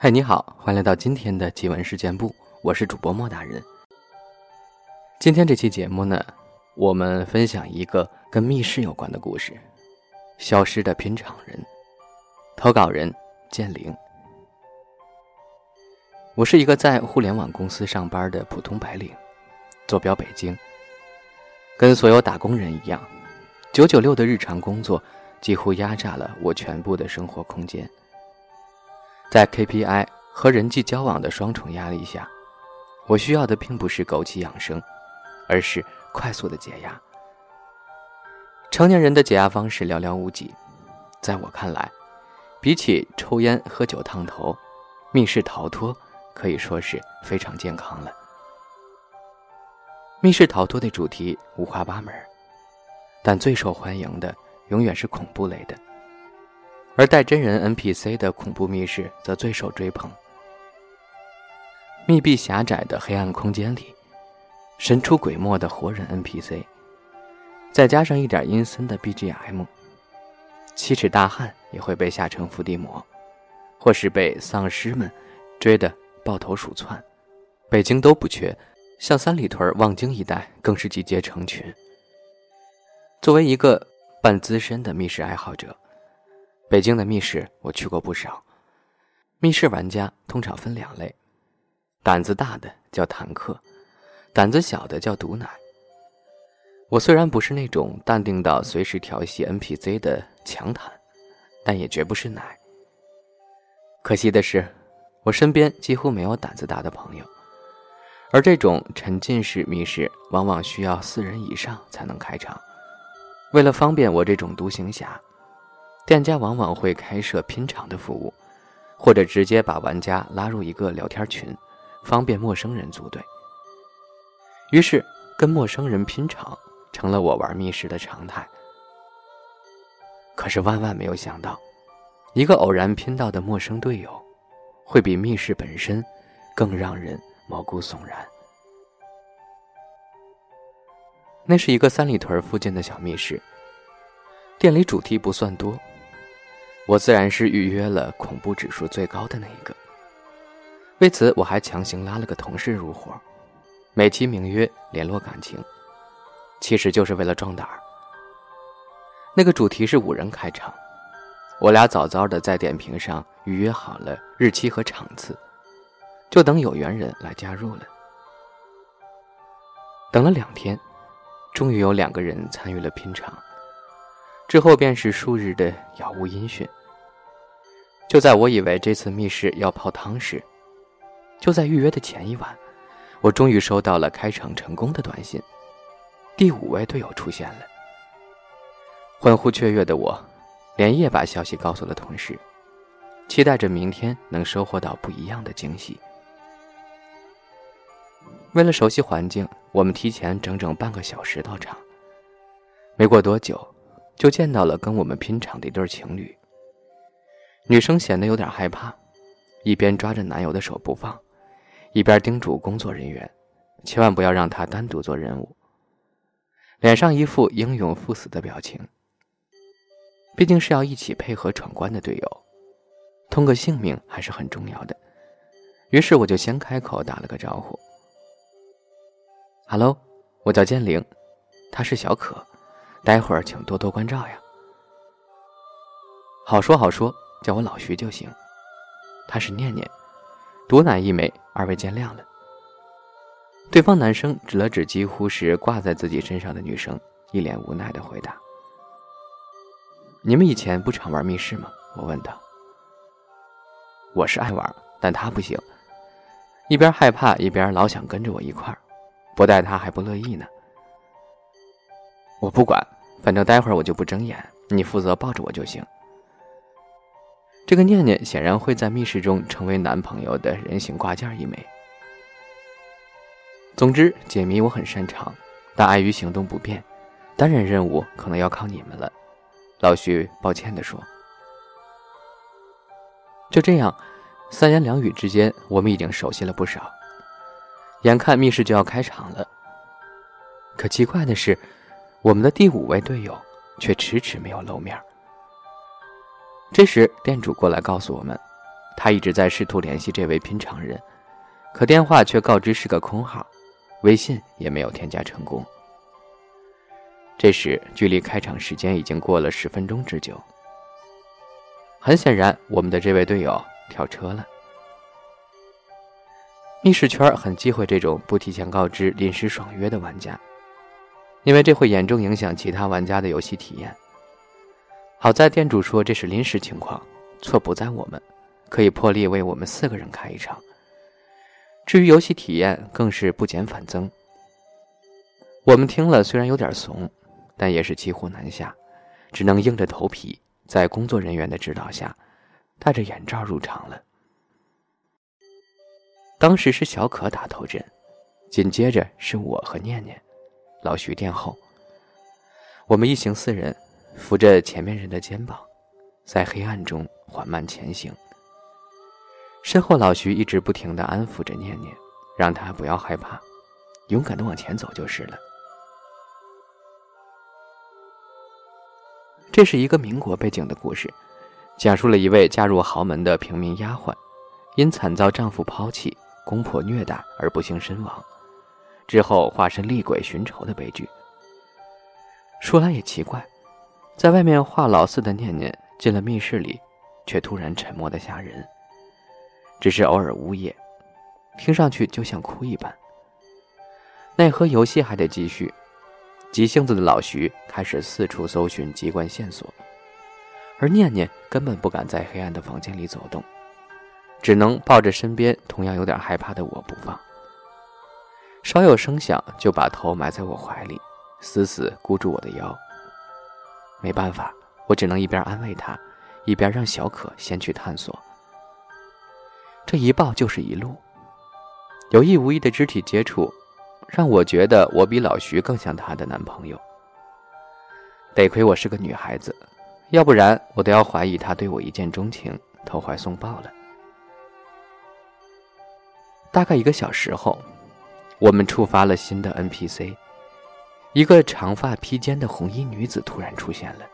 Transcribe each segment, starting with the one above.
嗨，你好，欢迎来到今天的奇闻事件部，我是主播莫大人。今天这期节目呢，我们分享一个跟密室有关的故事——消失的拼场人。投稿人：建玲。我是一个在互联网公司上班的普通白领，坐标北京。跟所有打工人一样，九九六的日常工作几乎压榨了我全部的生活空间。在 KPI 和人际交往的双重压力下，我需要的并不是枸杞养生，而是快速的解压。成年人的解压方式寥寥无几，在我看来，比起抽烟喝酒烫头，密室逃脱可以说是非常健康了。密室逃脱的主题五花八门，但最受欢迎的永远是恐怖类的。而带真人 NPC 的恐怖密室则最受追捧。密闭狭窄的黑暗空间里，神出鬼没的活人 NPC，再加上一点阴森的 BGM，七尺大汉也会被吓成伏地魔，或是被丧尸们追得抱头鼠窜。北京都不缺，像三里屯、望京一带更是集结成群。作为一个半资深的密室爱好者。北京的密室我去过不少，密室玩家通常分两类，胆子大的叫坦克，胆子小的叫毒奶。我虽然不是那种淡定到随时调戏 NPC 的强坦，但也绝不是奶。可惜的是，我身边几乎没有胆子大的朋友，而这种沉浸式密室往往需要四人以上才能开场。为了方便我这种独行侠。店家往往会开设拼场的服务，或者直接把玩家拉入一个聊天群，方便陌生人组队。于是，跟陌生人拼场成了我玩密室的常态。可是万万没有想到，一个偶然拼到的陌生队友，会比密室本身更让人毛骨悚然。那是一个三里屯附近的小密室，店里主题不算多。我自然是预约了恐怖指数最高的那一个。为此，我还强行拉了个同事入伙，美其名曰联络感情，其实就是为了壮胆儿。那个主题是五人开场，我俩早早的在点评上预约好了日期和场次，就等有缘人来加入了。等了两天，终于有两个人参与了拼场，之后便是数日的杳无音讯。就在我以为这次密室要泡汤时，就在预约的前一晚，我终于收到了开场成功的短信，第五位队友出现了。欢呼雀跃的我，连夜把消息告诉了同事，期待着明天能收获到不一样的惊喜。为了熟悉环境，我们提前整整半个小时到场。没过多久，就见到了跟我们拼场的一对情侣。女生显得有点害怕，一边抓着男友的手不放，一边叮嘱工作人员，千万不要让他单独做任务。脸上一副英勇赴死的表情。毕竟是要一起配合闯关的队友，通个性命还是很重要的。于是我就先开口打了个招呼：“Hello，我叫建玲，他是小可，待会儿请多多关照呀。”好说好说。叫我老徐就行。他是念念，毒奶一枚，二位见谅了。对方男生指了指几乎是挂在自己身上的女生，一脸无奈的回答：“你们以前不常玩密室吗？”我问道。我是爱玩，但他不行，一边害怕一边老想跟着我一块儿，不带他还不乐意呢。我不管，反正待会儿我就不睁眼，你负责抱着我就行。这个念念显然会在密室中成为男朋友的人形挂件一枚。总之，解谜我很擅长，但碍于行动不便，单人任务可能要靠你们了。老徐抱歉地说。就这样，三言两语之间，我们已经熟悉了不少。眼看密室就要开场了，可奇怪的是，我们的第五位队友却迟迟没有露面。这时，店主过来告诉我们，他一直在试图联系这位拼场人，可电话却告知是个空号，微信也没有添加成功。这时，距离开场时间已经过了十分钟之久。很显然，我们的这位队友跳车了。密室圈很忌讳这种不提前告知、临时爽约的玩家，因为这会严重影响其他玩家的游戏体验。好在店主说这是临时情况，错不在我们，可以破例为我们四个人开一场。至于游戏体验，更是不减反增。我们听了虽然有点怂，但也是骑虎难下，只能硬着头皮在工作人员的指导下，戴着眼罩入场了。当时是小可打头阵，紧接着是我和念念，老徐殿后。我们一行四人扶着前面人的肩膀，在黑暗中缓慢前行。身后老徐一直不停的安抚着念念，让他不要害怕，勇敢的往前走就是了。这是一个民国背景的故事，讲述了一位嫁入豪门的平民丫鬟，因惨遭丈夫抛弃。公婆虐待而不幸身亡，之后化身厉鬼寻仇的悲剧。说来也奇怪，在外面画老四的念念进了密室里，却突然沉默的吓人，只是偶尔呜咽，听上去就像哭一般。奈何游戏还得继续，急性子的老徐开始四处搜寻机关线索，而念念根本不敢在黑暗的房间里走动。只能抱着身边同样有点害怕的我不放，稍有声响就把头埋在我怀里，死死箍住我的腰。没办法，我只能一边安慰他，一边让小可先去探索。这一抱就是一路，有意无意的肢体接触，让我觉得我比老徐更像她的男朋友。得亏我是个女孩子，要不然我都要怀疑他对我一见钟情，投怀送抱了。大概一个小时后，我们触发了新的 NPC。一个长发披肩的红衣女子突然出现了，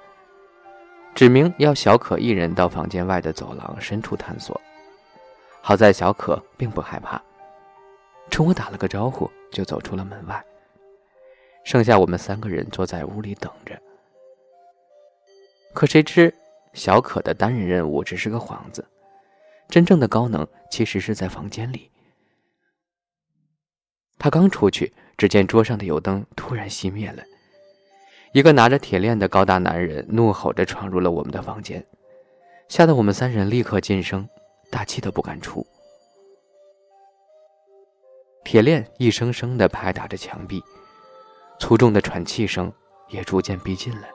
指明要小可一人到房间外的走廊深处探索。好在小可并不害怕，冲我打了个招呼就走出了门外。剩下我们三个人坐在屋里等着。可谁知，小可的单人任务只是个幌子，真正的高能其实是在房间里。他刚出去，只见桌上的油灯突然熄灭了。一个拿着铁链的高大男人怒吼着闯入了我们的房间，吓得我们三人立刻噤声，大气都不敢出。铁链一声声的拍打着墙壁，粗重的喘气声也逐渐逼近了。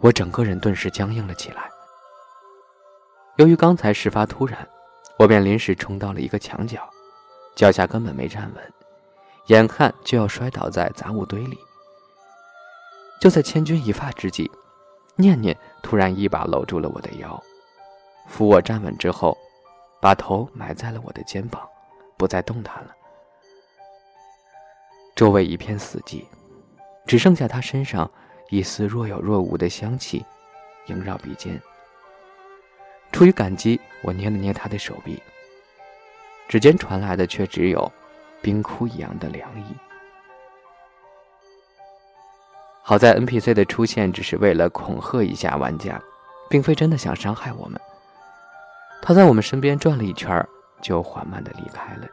我整个人顿时僵硬了起来。由于刚才事发突然，我便临时冲到了一个墙角。脚下根本没站稳，眼看就要摔倒在杂物堆里。就在千钧一发之际，念念突然一把搂住了我的腰，扶我站稳之后，把头埋在了我的肩膀，不再动弹了。周围一片死寂，只剩下他身上一丝若有若无的香气萦绕鼻尖。出于感激，我捏了捏他的手臂。指尖传来的却只有冰窟一样的凉意。好在 NPC 的出现只是为了恐吓一下玩家，并非真的想伤害我们。他在我们身边转了一圈，就缓慢的离开了。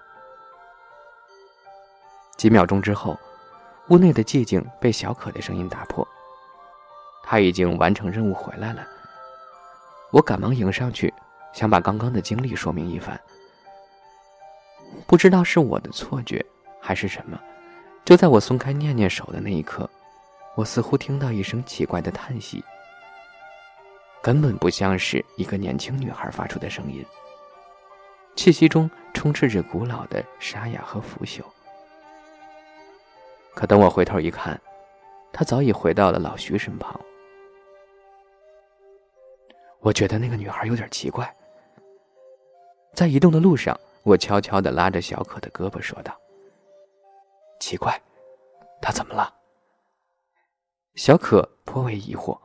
几秒钟之后，屋内的寂静被小可的声音打破。他已经完成任务回来了。我赶忙迎上去，想把刚刚的经历说明一番。不知道是我的错觉还是什么，就在我松开念念手的那一刻，我似乎听到一声奇怪的叹息，根本不像是一个年轻女孩发出的声音，气息中充斥着古老的沙哑和腐朽。可等我回头一看，她早已回到了老徐身旁。我觉得那个女孩有点奇怪，在移动的路上。我悄悄地拉着小可的胳膊说道：“奇怪，他怎么了？”小可颇为疑惑。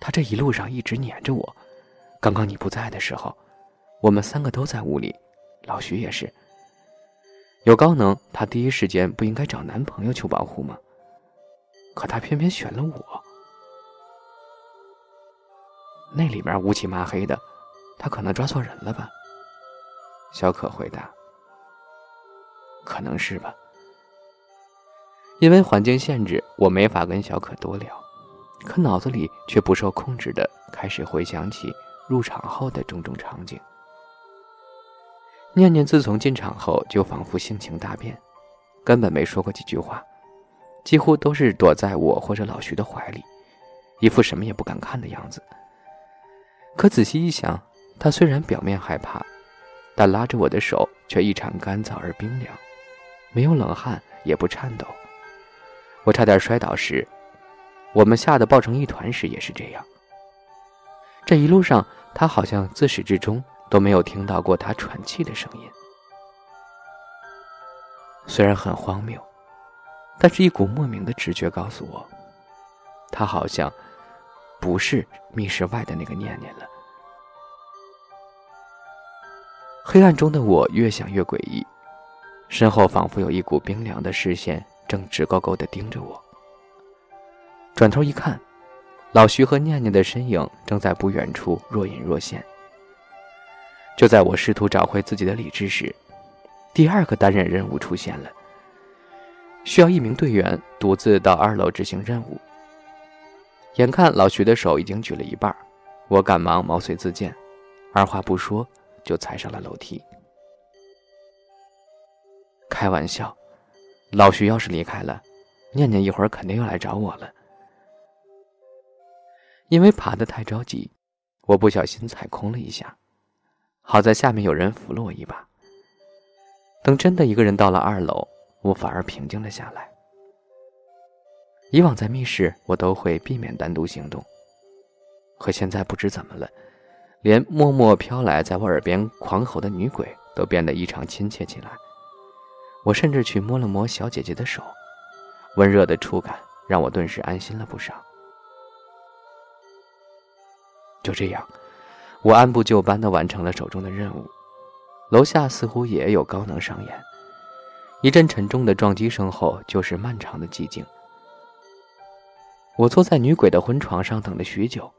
他这一路上一直黏着我。刚刚你不在的时候，我们三个都在屋里，老徐也是。有高能，他第一时间不应该找男朋友求保护吗？可他偏偏选了我。那里面乌漆麻黑的，他可能抓错人了吧？小可回答：“可能是吧。”因为环境限制，我没法跟小可多聊，可脑子里却不受控制的开始回想起入场后的种种场景。念念自从进场后，就仿佛性情大变，根本没说过几句话，几乎都是躲在我或者老徐的怀里，一副什么也不敢看的样子。可仔细一想，他虽然表面害怕，但拉着我的手却异常干燥而冰凉，没有冷汗，也不颤抖。我差点摔倒时，我们吓得抱成一团时也是这样。这一路上，他好像自始至终都没有听到过他喘气的声音。虽然很荒谬，但是一股莫名的直觉告诉我，他好像不是密室外的那个念念了。黑暗中的我越想越诡异，身后仿佛有一股冰凉的视线。正直勾勾地盯着我。转头一看，老徐和念念的身影正在不远处若隐若现。就在我试图找回自己的理智时，第二个单人任务出现了。需要一名队员独自到二楼执行任务。眼看老徐的手已经举了一半，我赶忙毛遂自荐，二话不说就踩上了楼梯。开玩笑。老徐要是离开了，念念一会儿肯定又来找我了。因为爬得太着急，我不小心踩空了一下，好在下面有人扶了我一把。等真的一个人到了二楼，我反而平静了下来。以往在密室，我都会避免单独行动，可现在不知怎么了，连默默飘来在我耳边狂吼的女鬼都变得异常亲切起来。我甚至去摸了摸小姐姐的手，温热的触感让我顿时安心了不少。就这样，我按部就班地完成了手中的任务。楼下似乎也有高能上演，一阵沉重的撞击声后，就是漫长的寂静。我坐在女鬼的婚床上等了许久，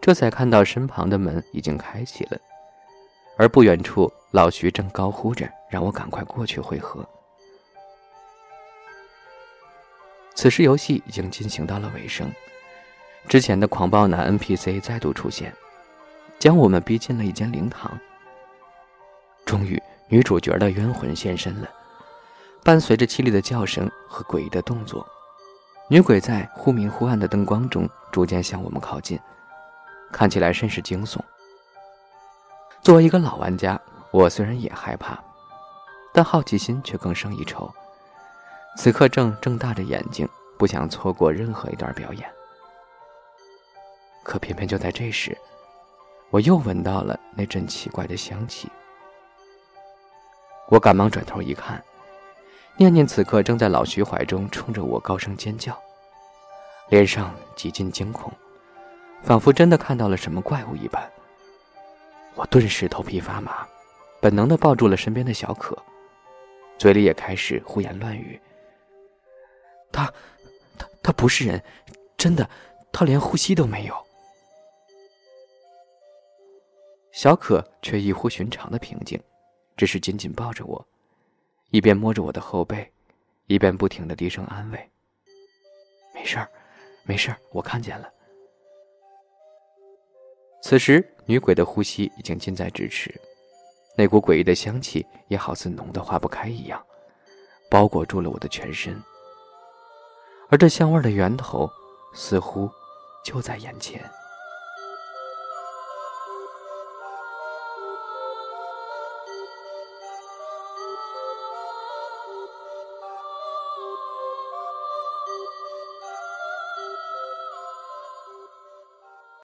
这才看到身旁的门已经开启了。而不远处，老徐正高呼着让我赶快过去会合。此时，游戏已经进行到了尾声，之前的狂暴男 NPC 再度出现，将我们逼进了一间灵堂。终于，女主角的冤魂现身了，伴随着凄厉的叫声和诡异的动作，女鬼在忽明忽暗的灯光中逐渐向我们靠近，看起来甚是惊悚。作为一个老玩家，我虽然也害怕，但好奇心却更胜一筹。此刻正睁大着眼睛，不想错过任何一段表演。可偏偏就在这时，我又闻到了那阵奇怪的香气。我赶忙转头一看，念念此刻正在老徐怀中，冲着我高声尖叫，脸上几近惊恐，仿佛真的看到了什么怪物一般。我顿时头皮发麻，本能的抱住了身边的小可，嘴里也开始胡言乱语。他，他，他不是人，真的，他连呼吸都没有。小可却异乎寻常的平静，只是紧紧抱着我，一边摸着我的后背，一边不停的低声安慰：“没事儿，没事儿，我看见了。”此时，女鬼的呼吸已经近在咫尺，那股诡异的香气也好似浓得化不开一样，包裹住了我的全身。而这香味的源头，似乎就在眼前。